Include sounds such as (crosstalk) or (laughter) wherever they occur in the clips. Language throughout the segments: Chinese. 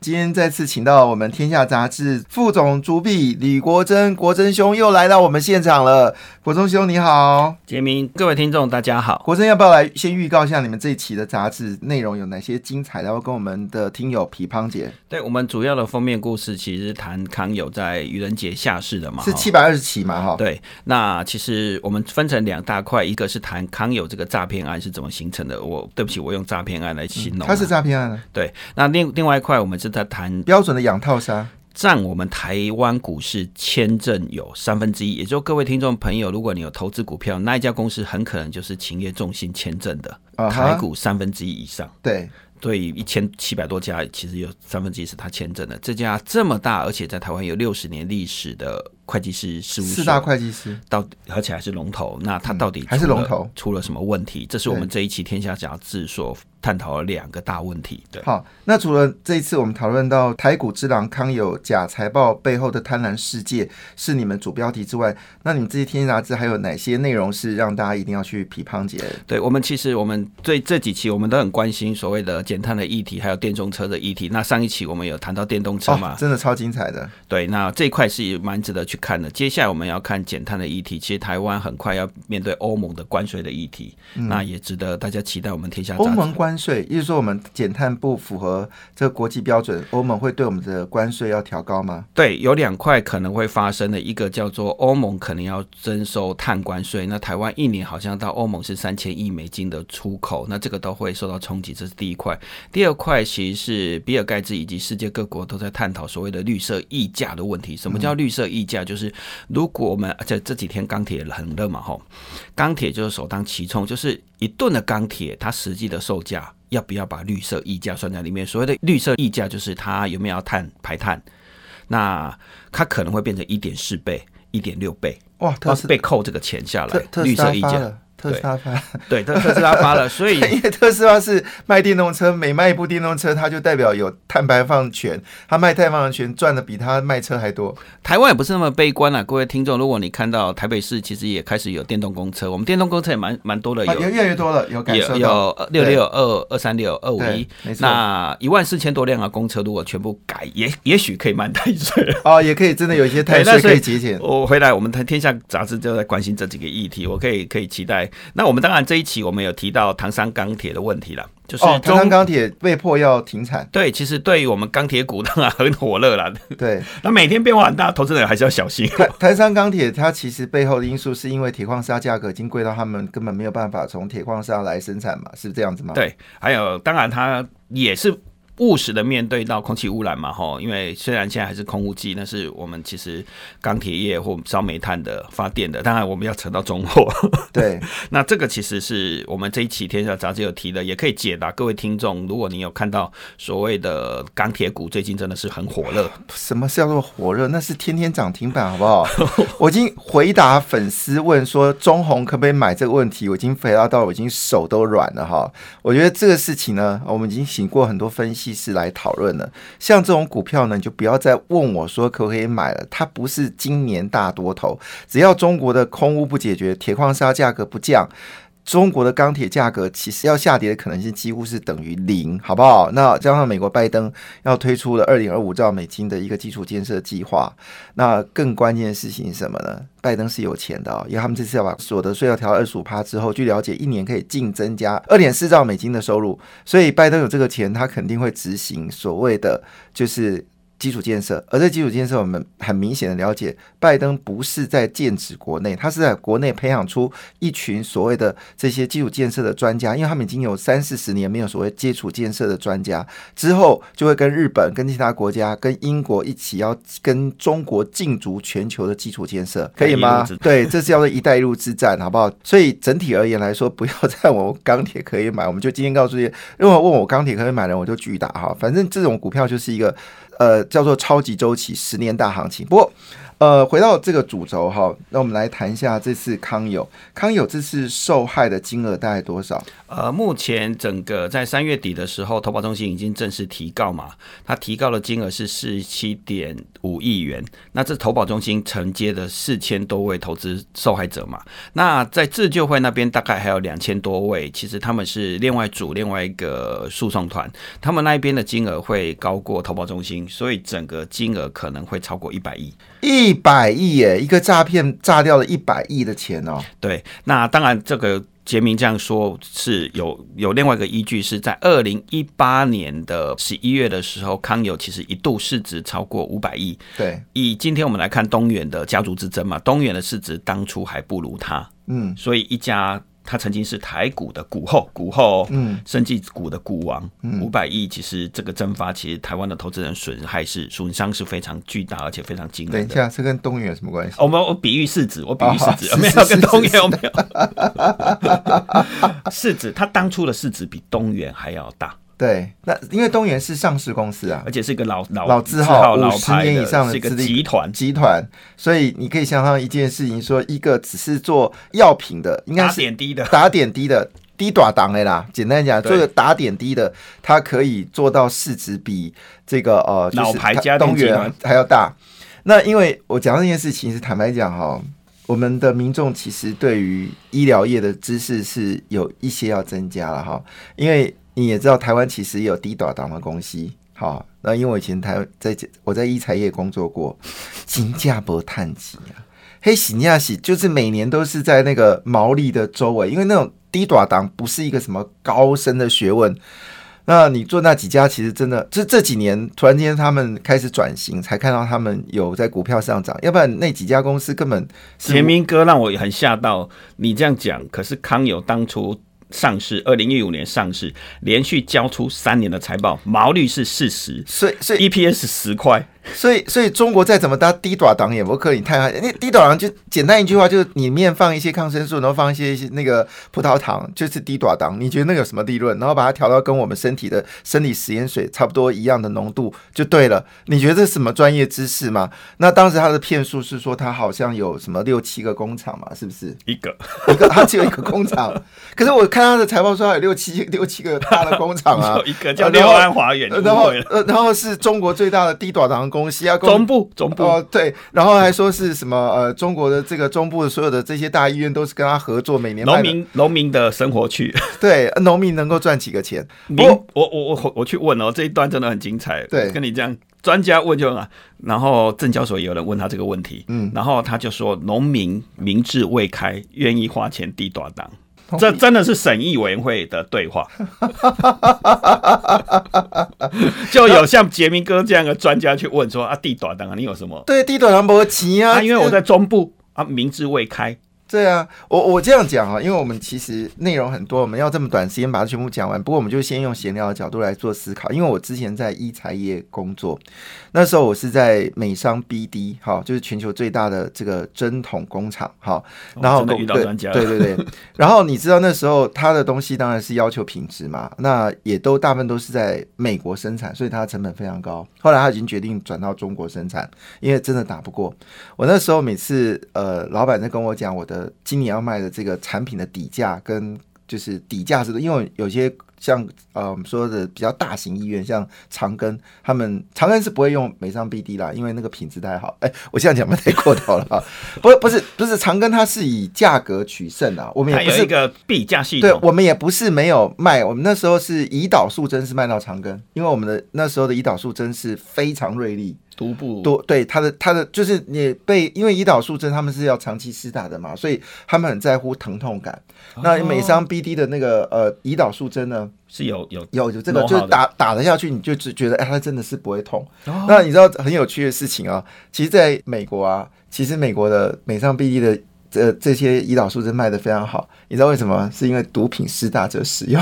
今天再次请到我们《天下杂志》副总主笔李国珍，国珍兄又来到我们现场了。国珍兄你好，杰明，各位听众大家好。国珍要不要来先预告一下你们这一期的杂志内容有哪些精彩，然后跟我们的听友皮胖姐？对我们主要的封面故事其实谈康友在愚人节下市的嘛，是七百二十期嘛？哈，对。那其实我们分成两大块，一个是谈康友这个诈骗案是怎么形成的。我对不起，我用诈骗案来形容，他是诈骗案。对。那另另外一块，我们是在谈标准的养套杀。占我们台湾股市签证有三分之一，也就各位听众朋友，如果你有投资股票，那一家公司很可能就是勤业重心签证的台股三分之一以上。对，对，一千七百多家，其实有三分之一是他签证的。这家这么大，而且在台湾有六十年历史的会计师事务所，四大会计师，到而且还是龙头，那他到底还是龙头出了什么问题？这是我们这一期《天下杂志》所。探讨了两个大问题。对，好，那除了这一次我们讨论到台股之狼康有假财报背后的贪婪世界是你们主标题之外，那你们这些天杂志还有哪些内容是让大家一定要去批判解？对我们其实我们对这几期我们都很关心所谓的减碳的议题，还有电动车的议题。那上一期我们有谈到电动车嘛，真的超精彩的。对，那这一块是蛮值得去看的。接下来我们要看减碳的议题，其实台湾很快要面对欧盟的关税的议题，那也值得大家期待。我们天下欧盟关税，意思说我们。减碳不符合这个国际标准，欧盟会对我们的关税要调高吗？对，有两块可能会发生的，一个叫做欧盟可能要征收碳关税，那台湾一年好像到欧盟是三千亿美金的出口，那这个都会受到冲击，这是第一块。第二块其实是比尔盖茨以及世界各国都在探讨所谓的绿色溢价的问题。什么叫绿色溢价？就是如果我们而且这几天钢铁很热嘛，吼，钢铁就是首当其冲，就是一吨的钢铁它实际的售价。要不要把绿色溢价算在里面？所谓的绿色溢价就是它有没有碳排碳，那它可能会变成一点四倍、一点六倍，哇，它是被扣这个钱下来，绿色溢价。特斯拉发 (laughs) 对，特特斯拉发了，所以 (laughs) 因为特斯拉是卖电动车，每卖一部电动车，它就代表有碳排放权，它卖碳排放权赚的比它卖车还多。台湾也不是那么悲观啊，各位听众，如果你看到台北市其实也开始有电动公车，我们电动公车也蛮蛮多的，有越来越多了，有感受有六六二二三六二五一，那一万四千多辆啊公车，如果全部改，也也许可以慢太税哦，也可以真的有一些 (laughs) 太税可以节俭。我回来，我们天下杂志就在关心这几个议题，我可以可以期待。那我们当然。这一期我们有提到唐山钢铁的问题了，就是唐山钢铁被迫要停产。对，其实对于我们钢铁股当然很火热了。对，(laughs) 那每天变化很大，投资人还是要小心。唐山钢铁它其实背后的因素是因为铁矿砂价格已经贵到他们根本没有办法从铁矿砂来生产嘛，是这样子吗？对，还有当然它也是。务实的面对到空气污染嘛，吼，因为虽然现在还是空污季，但是我们其实钢铁业或烧煤炭的发电的，当然我们要扯到中货。(laughs) (laughs) 对，那这个其实是我们这一期《天下杂志》有提的，也可以解答各位听众。如果你有看到所谓的钢铁股最近真的是很火热，什么叫做火热？那是天天涨停板，好不好？(laughs) 我已经回答粉丝问说中红可不可以买这个问题，我已经回答到我已经手都软了哈。我觉得这个事情呢，我们已经请过很多分析。是来讨论的，像这种股票呢，你就不要再问我说可不可以买了。它不是今年大多头，只要中国的空屋不解决，铁矿砂价格不降。中国的钢铁价格其实要下跌的可能性几乎是等于零，好不好？那加上美国拜登要推出了二点二五兆美金的一个基础建设计划，那更关键的事情是什么呢？拜登是有钱的，因为他们这次要把所得税要调二十五趴之后，据了解一年可以净增加二点四兆美金的收入，所以拜登有这个钱，他肯定会执行所谓的就是。基础建设，而这基础建设，我们很明显的了解，拜登不是在建指国内，他是在国内培养出一群所谓的这些基础建设的专家，因为他们已经有三四十年没有所谓基础建设的专家，之后就会跟日本、跟其他国家、跟英国一起要跟中国竞逐全球的基础建设，可以吗？对，这是叫做“一带一路”之战，好不好？所以整体而言来说，不要在我钢铁可以买，我们就今天告诉你，如果问我钢铁可以买的，我就巨打哈，反正这种股票就是一个。呃，叫做超级周期十年大行情。不过，呃，回到这个主轴哈，那我们来谈一下这次康友，康友这次受害的金额大概多少？呃，目前整个在三月底的时候，投保中心已经正式提告嘛，它提告的金额是四十七点五亿元。那这投保中心承接的四千多位投资受害者嘛，那在自救会那边大概还有两千多位，其实他们是另外组另外一个诉讼团，他们那一边的金额会高过投保中心，所以整个金额可能会超过一百亿。一百亿耶，一个诈骗炸掉了一百亿的钱哦。对，那当然这个杰明这样说是有有另外一个依据，是在二零一八年的十一月的时候，康友其实一度市值超过五百亿。对，以今天我们来看东元的家族之争嘛，东元的市值当初还不如他，嗯，所以一家。他曾经是台股的股后，股后，嗯，生技股的股王，嗯五百亿，其实这个蒸发，其实台湾的投资人损害是损伤是非常巨大，而且非常惊人的。等一下，这跟东元有什么关系？我们我比喻市值，我比喻市值，哦没有跟东是元，我没有。市值，他 (laughs) 当初的市值比东元还要大，对，那因为东元是上市公司啊而，且是一个老老老字号号五十老牌年以上的是一个资历集团，集团，所以你可以想象一件事情，说一个只是做药品的，应该打是点滴的。打点滴的。低短档的啦，简单讲，做个打点滴的，它可以做到市值比这个呃，就是老牌东元还要大。那因为我讲这件事情是坦白讲哈，我们的民众其实对于医疗业的知识是有一些要增加了哈，因为你也知道台湾其实也有低短档的公司，好，那因为我以前台在我在一材业工作过，金价不探级啊。黑喜尼亚喜就是每年都是在那个毛利的周围，因为那种低短档不是一个什么高深的学问。那你做那几家，其实真的，这这几年突然间他们开始转型，才看到他们有在股票上涨，要不然那几家公司根本是杰明哥让我很吓到，你这样讲，可是康友当初上市，二零一五年上市，连续交出三年的财报，毛率是四十所以所以，EPS 十块，所以所以中国再怎么搭低短档也不可以太那低短档就简单一句话，就是里面放一些抗生素，然后放一些那个葡萄糖，就是低短档。你觉得那有什么利润？然后把它调到跟我们身体的生理食盐水差不多一样的浓度就对了。你觉得这是什么专业知识吗？那当时他的骗术是说他好像有什么六七个工厂嘛，是不是？一个一个他只有一个工厂，(laughs) 可是我看他的财报说他有六七六七个大的工厂啊。(laughs) 一个叫六安华园，呃然后然后是中国最大的低短档公司啊，公中部中部哦，对，然后还说是什么呃，中国的这个中部的所有的这些大医院都是跟他合作，每年农民农民的生活区。(laughs) 对呃农民能够赚几个钱？民不我我我我去问哦，这一段真的很精彩。对跟你这样，专家问就很好，然后证交所也有人问他这个问题，嗯然后他就说农民民智未开，愿意花钱低短档。这真的是审议委员会的对话，(laughs) 就有像杰明哥这样的专家去问说啊，地短档啊，你有什么？对地短档没钱啊，啊，因为我在中部啊，民智未开，对啊，我我这样讲啊，因为我们其实内容很多，我们要这么短时间把它全部讲完。不过我们就先用闲聊的角度来做思考，因为我之前在医材业工作，那时候我是在美商 BD，哈，就是全球最大的这个针筒工厂，哈，然后哦遇到家对对对，(laughs) 然后你知道那时候他的东西当然是要求品质嘛，那也都大部分都是在美国生产，所以它的成本非常高。后来他已经决定转到中国生产，因为真的打不过。我那时候每次呃，老板在跟我讲我的今年要卖的这个产品的底价跟就是底价是，因为有些像呃我们说的比较大型医院，像长庚，他们长庚是不会用美商 BD 啦，因为那个品质太好。哎、我现在讲不太过头了啊，不不是不是长庚，它是以价格取胜啊，我们也不是一个比价系对，我们也不是没有卖，我们那时候是胰岛素针是卖到长庚，因为我们的那时候的胰岛素针是非常锐利，独步多对他的他的就是你被因为胰岛素针他们是要长期施打的嘛，所以他们很在乎疼痛感。那美商 BD 的那个呃胰岛素针呢，是有有有有这个就是打打了下去，你就只觉得哎，它真的是不会痛。哦那你知道很有趣的事情啊，其实在美国啊，其实美国的美商 BD 的。这这些胰岛素是卖的非常好，你知道为什么吗？是因为毒品施打者使用。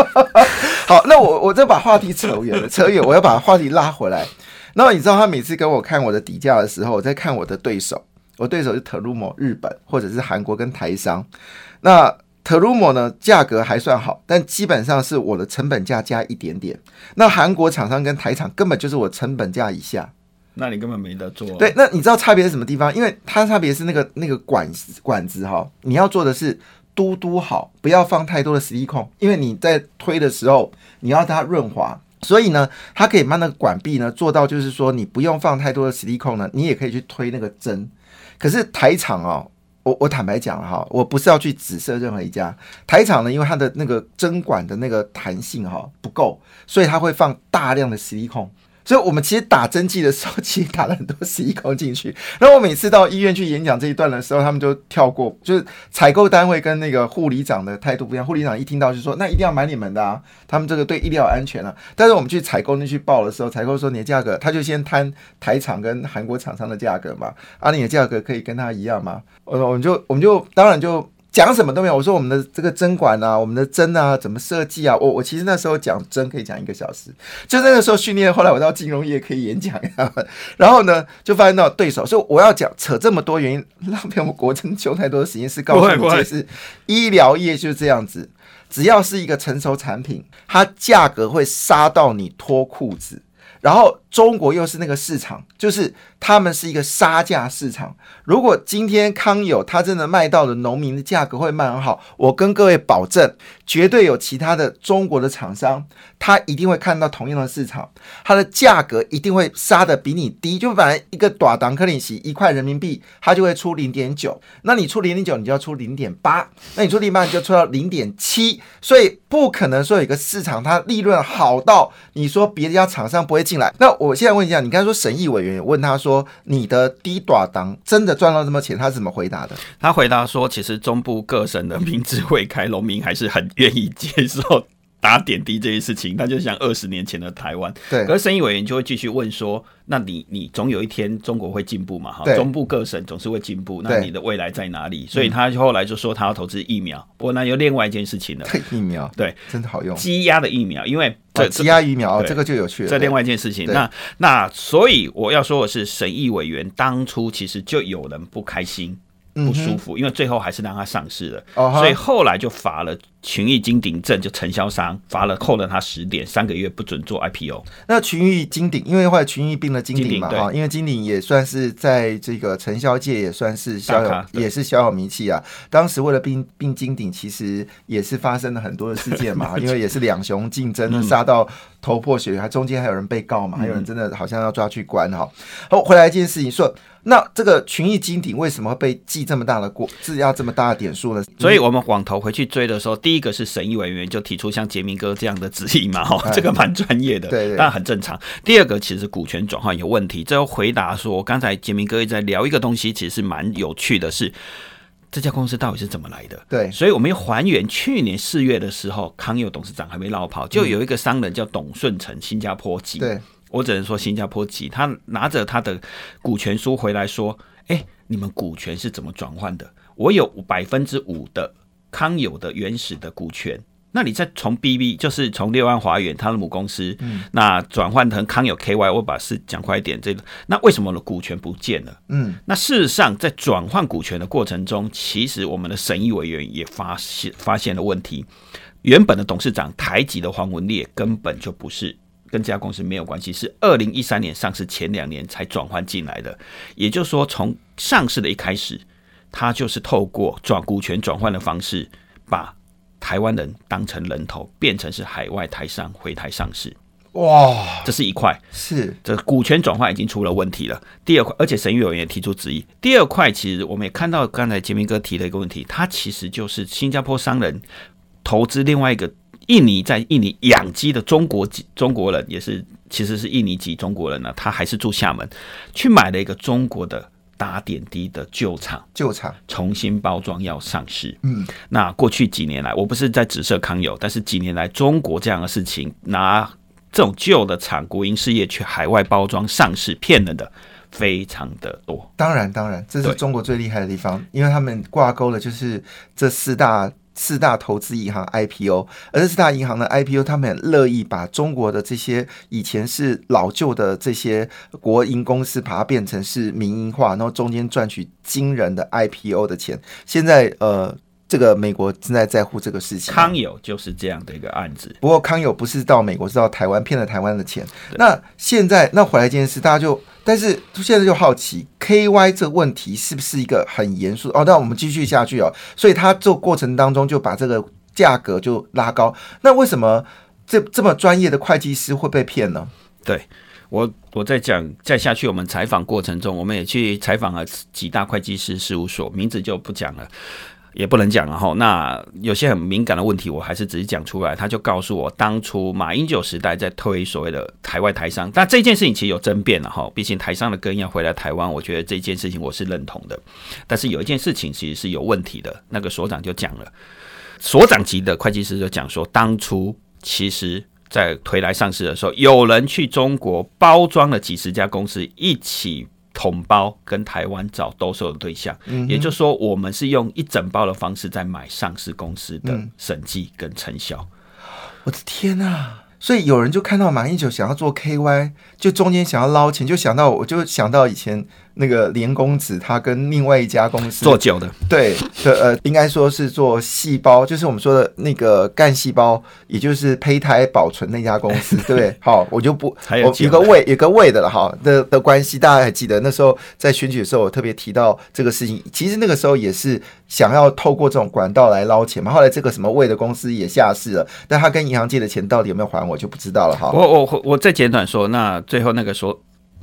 (laughs) 好，那我我再把话题扯远了，扯远，我要把话题拉回来。那么你知道他每次跟我看我的底价的时候，我在看我的对手，我对手是 Terumo 日本或者是韩国跟台商。那 Terumo 呢价格还算好，但基本上是我的成本价加一点点。那韩国厂商跟台厂根本就是我成本价以下。那你根本没得做。对，那你知道差别是什么地方？因为它差别是那个那个管管子哈，你要做的是嘟嘟好，不要放太多的实力控，因为你在推的时候你要它润滑，所以呢，它可以把那个管壁呢做到，就是说你不用放太多的实力控呢，你也可以去推那个针。可是台场哦。我我坦白讲哈，我不是要去指涉任何一家台厂呢，因为它的那个针管的那个弹性哈不够，所以它会放大量的实力控。所以我们其实打针剂的时候，其实打了很多十一口进去。然后我每次到医院去演讲这一段的时候，他们就跳过，就是采购单位跟那个护理长的态度不一样。护理长一听到就说：“那一定要买你们的啊，他们这个对医疗安全啊。”但是我们去采购那去报的时候，采购说你的价格，他就先摊台厂跟韩国厂商的价格嘛，啊，你的价格可以跟他一样吗？我我们就我们就当然就。讲什么都没有。我说我们的这个针管啊，我们的针啊，怎么设计啊？我我其实那时候讲针可以讲一个小时，就那个时候训练。后来我到金融业可以演讲呀，然后呢，就发现到对手，所以我要讲扯这么多原因，浪费我们国珍修太多的时间，是告诉你，(laughs) 这是医疗业就是这样子，只要是一个成熟产品，它价格会杀到你脱裤子，然后中国又是那个市场，就是。他们是一个杀价市场。如果今天康友他真的卖到了农民的价格会卖很好，我跟各位保证，绝对有其他的中国的厂商，他一定会看到同样的市场，它的价格一定会杀的比你低。就本来一个短档克里奇一块人民币，他就会出零点九，那你出零点九，你就要出零点八，那你出零点八你就出到零点七，所以不可能说有一个市场它利润好到你说别的家厂商不会进进来。那我现在问一下，你刚才说审议委员问他说。你的低短档真的赚到这么钱？他是怎么回答的？他回答说，其实中部各省的民智会开，农民还是很愿意接受打点滴这些事情。他就像二十年前的台湾，对。可是生意委员就会继续问说。那你你总有一天中国会进步嘛？哈，中部各省总是会进步。那你的未来在哪里？所以他后来就说他要投资疫苗。不过那有另外一件事情了。(laughs) 疫苗对，真的好用。积压的疫苗，因为这积压疫苗这个就有趣了。这另外一件事情。那那所以我要说的是，审议委员当初其实就有人不开心。不舒服，因为最后还是让他上市了，所以后来就罚了群益金鼎证就承销商罚了扣了他十点，三个月不准做 IPO。那群益金鼎，因为后来群益并了金鼎嘛，哈，因为金鼎也算是在这个承销界也算是小有也是小有名气啊。当时为了并并金鼎，其实也是发生了很多的事件嘛，(laughs) 因为也是两雄竞争，杀到头破血流，还中间还有人被告嘛，还有人真的好像要抓去关哈。好，回来一件事情说。那这个群益金鼎为什么会被记这么大的过，质押这么大的点数呢？所以我们往头回去追的时候，第一个是审议委员就提出像杰明哥这样的质疑嘛，哈，这个蛮专业的，对，但很正常。第二个其实股权转换有问题，这又回答说，刚才杰明哥一直在聊一个东西，其实是蛮有趣的，是这家公司到底是怎么来的？对，所以我们要还原去年四月的时候，康佑董事长还没落跑，就有一个商人叫董顺成，新加坡籍，对。我只能说新加坡籍，他拿着他的股权书回来说：“哎，你们股权是怎么转换的？我有百分之五的康友的原始的股权，那你再从 BB，就是从六安华远他的母公司，那转换成康友 KY，我把事讲快一点，这个那为什么的股权不见了？嗯，那事实上在转换股权的过程中，其实我们的审议委员也发现发现了问题，原本的董事长台籍的黄文烈根本就不是。”跟这家公司没有关系，是二零一三年上市前两年才转换进来的。也就是说，从上市的一开始，他就是透过转股权转换的方式，把台湾人当成人头，变成是海外台商回台上市。哇，这是一块，是这股权转换已经出了问题了。第二块，而且审议委员也提出质疑。第二块，其实我们也看到刚才杰明哥提的一个问题，他其实就是新加坡商人投资另外一个。印尼在印尼养鸡的中国籍中国人也是，其实是印尼籍中国人呢。他还是住厦门，去买了一个中国的打点滴的旧厂，旧厂重新包装要上市。嗯，那过去几年来，我不是在指涉康友，但是几年来中国这样的事情，拿这种旧的厂国营事业去海外包装上市骗人的非常的多。当然，当然，这是中国最厉害的地方，因为他们挂钩了就是这四大。四大投资银行 IPO，而这四大银行的 IPO，他们很乐意把中国的这些以前是老旧的这些国营公司，把它变成是民营化，然后中间赚取惊人的 IPO 的钱。现在呃。这个美国正在在乎这个事情。康友就是这样的一个案子，不过康友不是到美国，是到台湾骗了台湾的钱。那现在那回来这件事，大家就但是现在就好奇，KY 这个问题是不是一个很严肃？哦，那我们继续下去哦。所以他做过程当中就把这个价格就拉高。那为什么这这么专业的会计师会被骗呢？对。我我在讲再下去，我们采访过程中，我们也去采访了几大会计师事务所，名字就不讲了，也不能讲了哈。那有些很敏感的问题，我还是只是讲出来。他就告诉我，当初马英九时代在推所谓的海外台商，但这件事情其实有争辩了哈。毕竟台商的根要回来台湾，我觉得这件事情我是认同的。但是有一件事情其实是有问题的，那个所长就讲了，所长级的会计师就讲说，当初其实。在推来上市的时候，有人去中国包装了几十家公司，一起统包跟台湾找兜售的对象。也就是说，我们是用一整包的方式在买上市公司的审计跟成效。我的天哪！所以有人就看到马英九想要做 KY，就中间想要捞钱，就想到我就想到以前。那个连公子他跟另外一家公司做酒的，对的，呃，应该说是做细胞，就是我们说的那个干细胞，也就是胚胎保存那家公司，对不对？(laughs) 好，我就不，还有一个胃，有个胃的了，哈的的关系，大家还记得那时候在选举的时候，我特别提到这个事情。其实那个时候也是想要透过这种管道来捞钱嘛。后来这个什么胃的公司也下市了，但他跟银行借的钱到底有没有还，我就不知道了哈。我我我再简短说，那最后那个说。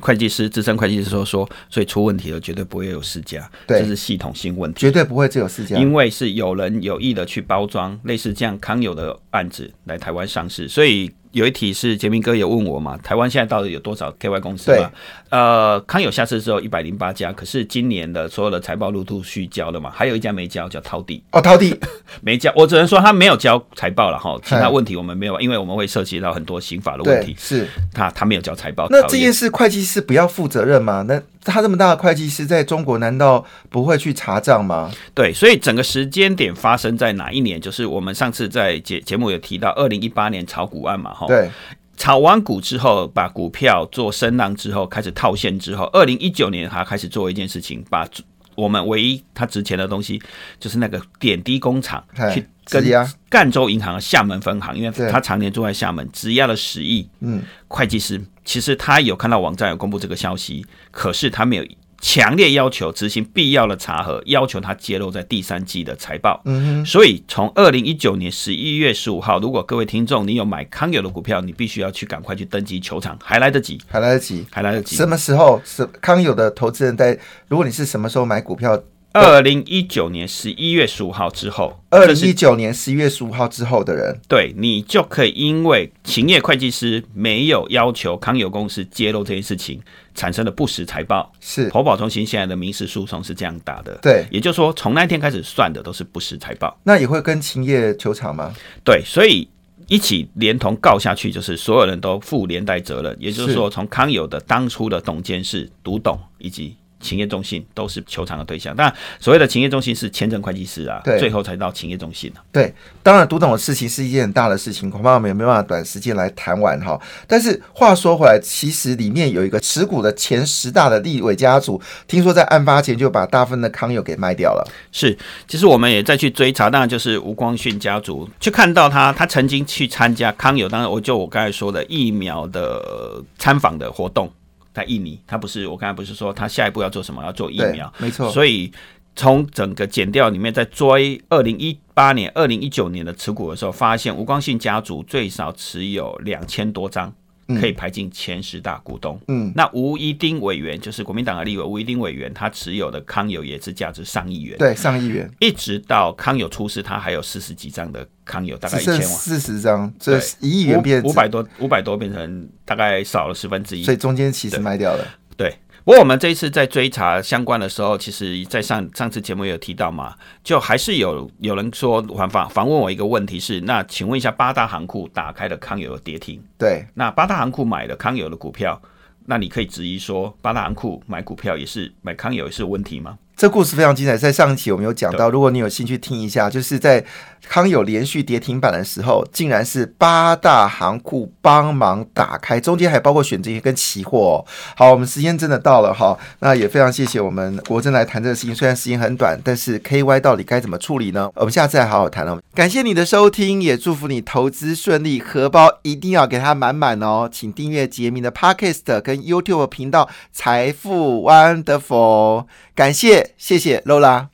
会计师资深会计师说说，所以出问题了，绝对不会有四家，这是系统性问题，绝对不会只有四家，因为是有人有意的去包装类似这样康友的案子来台湾上市，所以。有一题是杰明哥也问我嘛，台湾现在到底有多少 KY 公司嘛？呃，康有下市之后一百零八家，可是今年的所有的财报陆陆续交了嘛，还有一家没交，叫涛地。哦，涛 (laughs) 地没交，我只能说他没有交财报了哈。其他问题我们没有，因为我们会涉及到很多刑法的问题。是，他他没有交财报。那这件事会计师不要负责任吗？那他这么大的会计师在中国难道不会去查账吗？对，所以整个时间点发生在哪一年？就是我们上次在节节目有提到二零一八年炒股案嘛，哈。对，炒完股之后，把股票做升浪之后，开始套现之后，二零一九年他开始做一件事情，把我们唯一他值钱的东西，就是那个点滴工厂，去跟赣州银行的厦门分行，因为他常年住在厦门，质押了十亿。嗯，会计师其实他有看到网站有公布这个消息，可是他没有。强烈要求执行必要的查核，要求他揭露在第三季的财报。嗯哼，所以从二零一九年十一月十五号，如果各位听众你有买康友的股票，你必须要去赶快去登记球场，还来得及，还来得及，还来得及。什么时候是康友的投资人在？如果你是什么时候买股票？二零一九年十一月十五号之后，二零一九年十一月十五号之后的人，对你就可以因为勤业会计师没有要求康友公司揭露这件事情，产生了不实财报。是投保中心现在的民事诉讼是这样打的。对，也就是说，从那天开始算的都是不实财报。那也会跟勤业球场吗？对，所以一起连同告下去，就是所有人都负连带责任。也就是说，从康友的当初的董监事、独董以及。勤业中心都是求偿的对象，但所谓的勤业中心是签证会计师啊，最后才到勤业中心呢。对，当然读懂的事情是一件很大的事情，恐怕我们也没办法短时间来谈完哈。但是话说回来，其实里面有一个持股的前十大的立委家族，听说在案发前就把大部分的康友给卖掉了。是，其实我们也再去追查，当然就是吴光训家族，去看到他，他曾经去参加康友，当然我就我刚才说的疫苗的参访的活动。在印尼，他不是我刚才不是说他下一步要做什么？要做疫苗，没错。所以从整个减掉里面，在追二零一八年、二零一九年的持股的时候，发现吴光信家族最少持有两千多张。可以排进前十大股东。嗯，那吴一丁委员就是国民党的立委，吴一丁委员他持有的康友也是价值上亿元。对，上亿元。一直到康友出事，他还有四十几张的康友，大概一千万。四十张，这一亿元变五百多，五百多变成大概少了十分之一。所以中间其实卖掉了。对。不过我们这一次在追查相关的时候，其实，在上上次节目也有提到嘛，就还是有有人说反访访问我一个问题是，那请问一下，八大行库打开了康友的跌停，对，那八大行库买的康友的股票，那你可以质疑说，八大行库买股票也是买康友也是有问题吗？这故事非常精彩，在上一期我们有讲到，如果你有兴趣听一下，就是在康友连续跌停板的时候，竟然是八大行库帮忙打开，中间还包括选择权跟期货、哦。好，我们时间真的到了哈，那也非常谢谢我们国珍来谈这个事情，虽然时间很短，但是 KY 到底该怎么处理呢？我们下次再好好谈哦。感谢你的收听，也祝福你投资顺利，荷包一定要给它满满哦。请订阅杰明的 Podcast 跟 YouTube 频道财富 Wonderful，感谢谢谢露拉。